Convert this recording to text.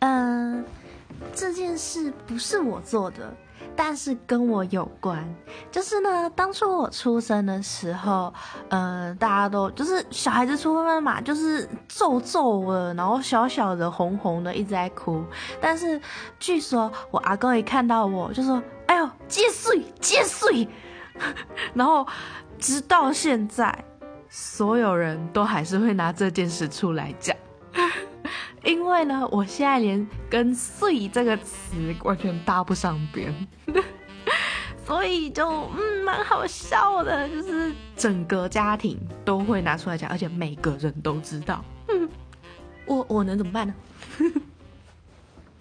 嗯，这件事不是我做的。但是跟我有关，就是呢，当初我出生的时候，呃，大家都就是小孩子出生嘛，就是皱皱的，然后小小的红红的，一直在哭。但是据说我阿公一看到我就说：“哎呦，接岁接岁。”然后直到现在，所有人都还是会拿这件事出来讲。因为呢，我现在连跟“睡”这个词完全搭不上边，所以就嗯蛮好笑的，就是整个家庭都会拿出来讲，而且每个人都知道。嗯，我我能怎么办呢？